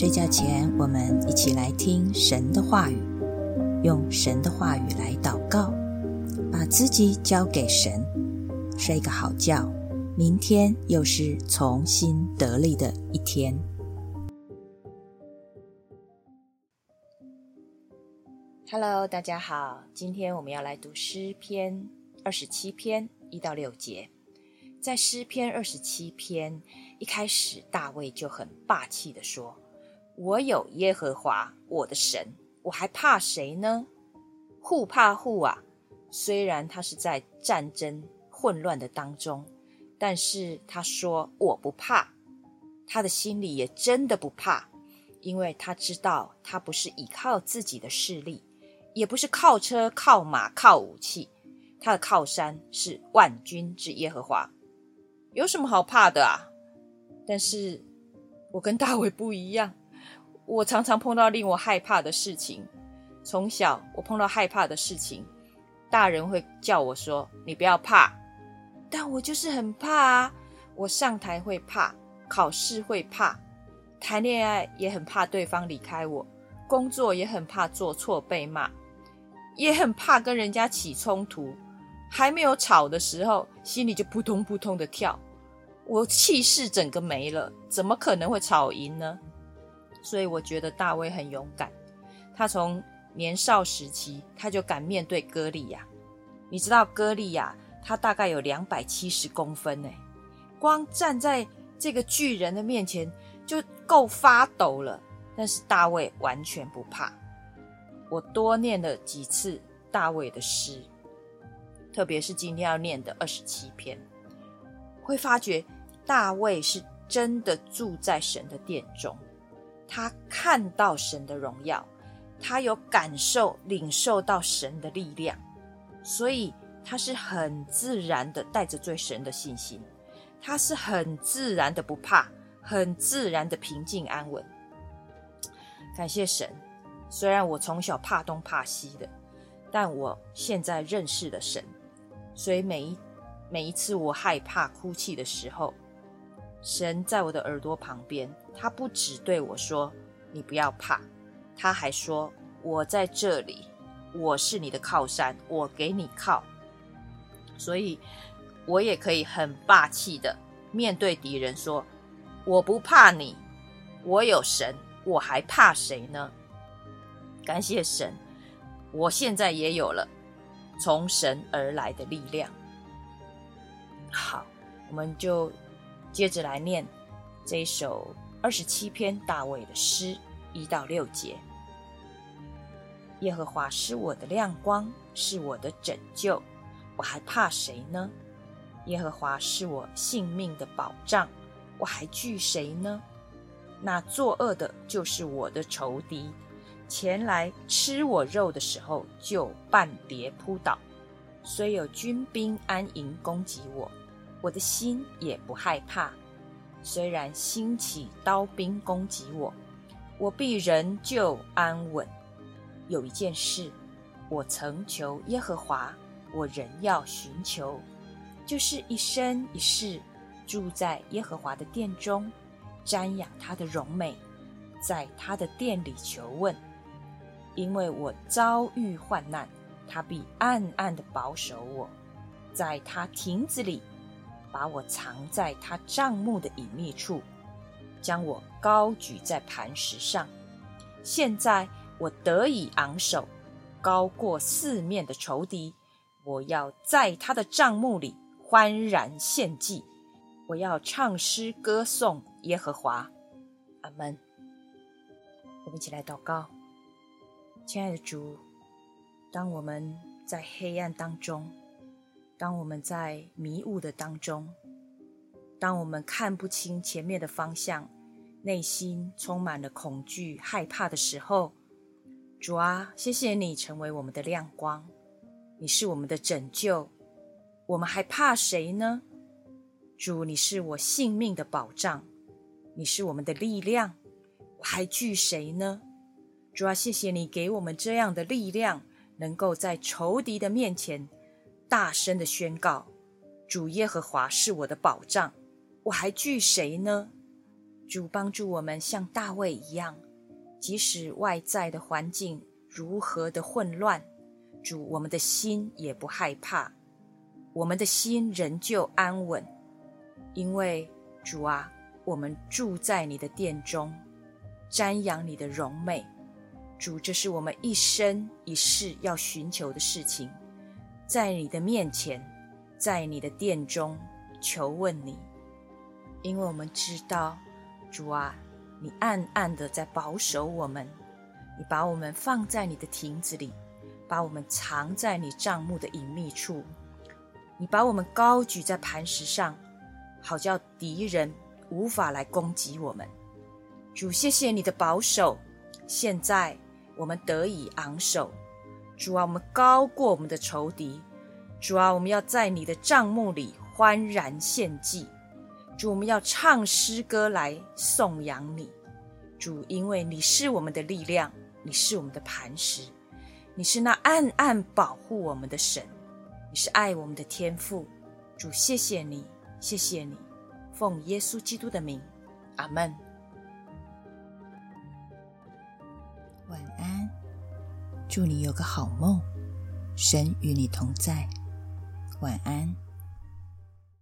睡觉前，我们一起来听神的话语，用神的话语来祷告，把自己交给神，睡个好觉。明天又是重新得力的一天。Hello，大家好，今天我们要来读诗篇二十七篇一到六节。在诗篇二十七篇一开始，大卫就很霸气的说。我有耶和华我的神，我还怕谁呢？护怕护啊！虽然他是在战争混乱的当中，但是他说我不怕，他的心里也真的不怕，因为他知道他不是依靠自己的势力，也不是靠车靠马靠武器，他的靠山是万军之耶和华，有什么好怕的啊？但是我跟大卫不一样。我常常碰到令我害怕的事情。从小，我碰到害怕的事情，大人会叫我说：“你不要怕。”但我就是很怕啊！我上台会怕，考试会怕，谈恋爱也很怕对方离开我，工作也很怕做错被骂，也很怕跟人家起冲突。还没有吵的时候，心里就扑通扑通的跳，我气势整个没了，怎么可能会吵赢呢？所以我觉得大卫很勇敢，他从年少时期他就敢面对歌利亚。你知道歌利亚他大概有两百七十公分呢，光站在这个巨人的面前就够发抖了。但是大卫完全不怕。我多念了几次大卫的诗，特别是今天要念的二十七篇，会发觉大卫是真的住在神的殿中。他看到神的荣耀，他有感受、领受到神的力量，所以他是很自然的带着对神的信心，他是很自然的不怕，很自然的平静安稳。感谢神，虽然我从小怕东怕西的，但我现在认识了神，所以每一每一次我害怕、哭泣的时候。神在我的耳朵旁边，他不只对我说：“你不要怕。”他还说：“我在这里，我是你的靠山，我给你靠。”所以，我也可以很霸气的面对敌人说：“我不怕你，我有神，我还怕谁呢？”感谢神，我现在也有了从神而来的力量。好，我们就。接着来念这一首二十七篇大卫的诗一到六节。耶和华是我的亮光，是我的拯救，我还怕谁呢？耶和华是我性命的保障，我还惧谁呢？那作恶的就是我的仇敌，前来吃我肉的时候就半跌扑倒。虽有军兵安营攻击我。我的心也不害怕，虽然兴起刀兵攻击我，我必仍旧安稳。有一件事，我曾求耶和华，我仍要寻求，就是一生一世住在耶和华的殿中，瞻仰他的荣美，在他的殿里求问。因为我遭遇患难，他必暗暗的保守我，在他亭子里。把我藏在他帐幕的隐秘处，将我高举在磐石上。现在我得以昂首，高过四面的仇敌。我要在他的帐幕里欢然献祭，我要唱诗歌颂耶和华。阿门。我们一起来祷告，亲爱的主，当我们在黑暗当中。当我们在迷雾的当中，当我们看不清前面的方向，内心充满了恐惧、害怕的时候，主啊，谢谢你成为我们的亮光，你是我们的拯救，我们还怕谁呢？主，你是我性命的保障，你是我们的力量，我还惧谁呢？主啊，谢谢你给我们这样的力量，能够在仇敌的面前。大声的宣告：“主耶和华是我的保障，我还惧谁呢？”主帮助我们像大卫一样，即使外在的环境如何的混乱，主我们的心也不害怕，我们的心仍旧安稳，因为主啊，我们住在你的殿中，瞻仰你的荣美。主，这是我们一生一世要寻求的事情，在你的面前，在你的殿中求问你，因为我们知道，主啊，你暗暗的在保守我们，你把我们放在你的亭子里，把我们藏在你帐幕的隐秘处，你把我们高举在磐石上，好叫敌人无法来攻击我们。主，谢谢你的保守，现在。我们得以昂首，主啊，我们高过我们的仇敌，主啊，我们要在你的帐幕里欢然献祭，主，我们要唱诗歌来颂扬你，主，因为你是我们的力量，你是我们的磐石，你是那暗暗保护我们的神，你是爱我们的天父，主，谢谢你，谢谢你，奉耶稣基督的名，阿门。晚安。祝你有个好梦，神与你同在，晚安。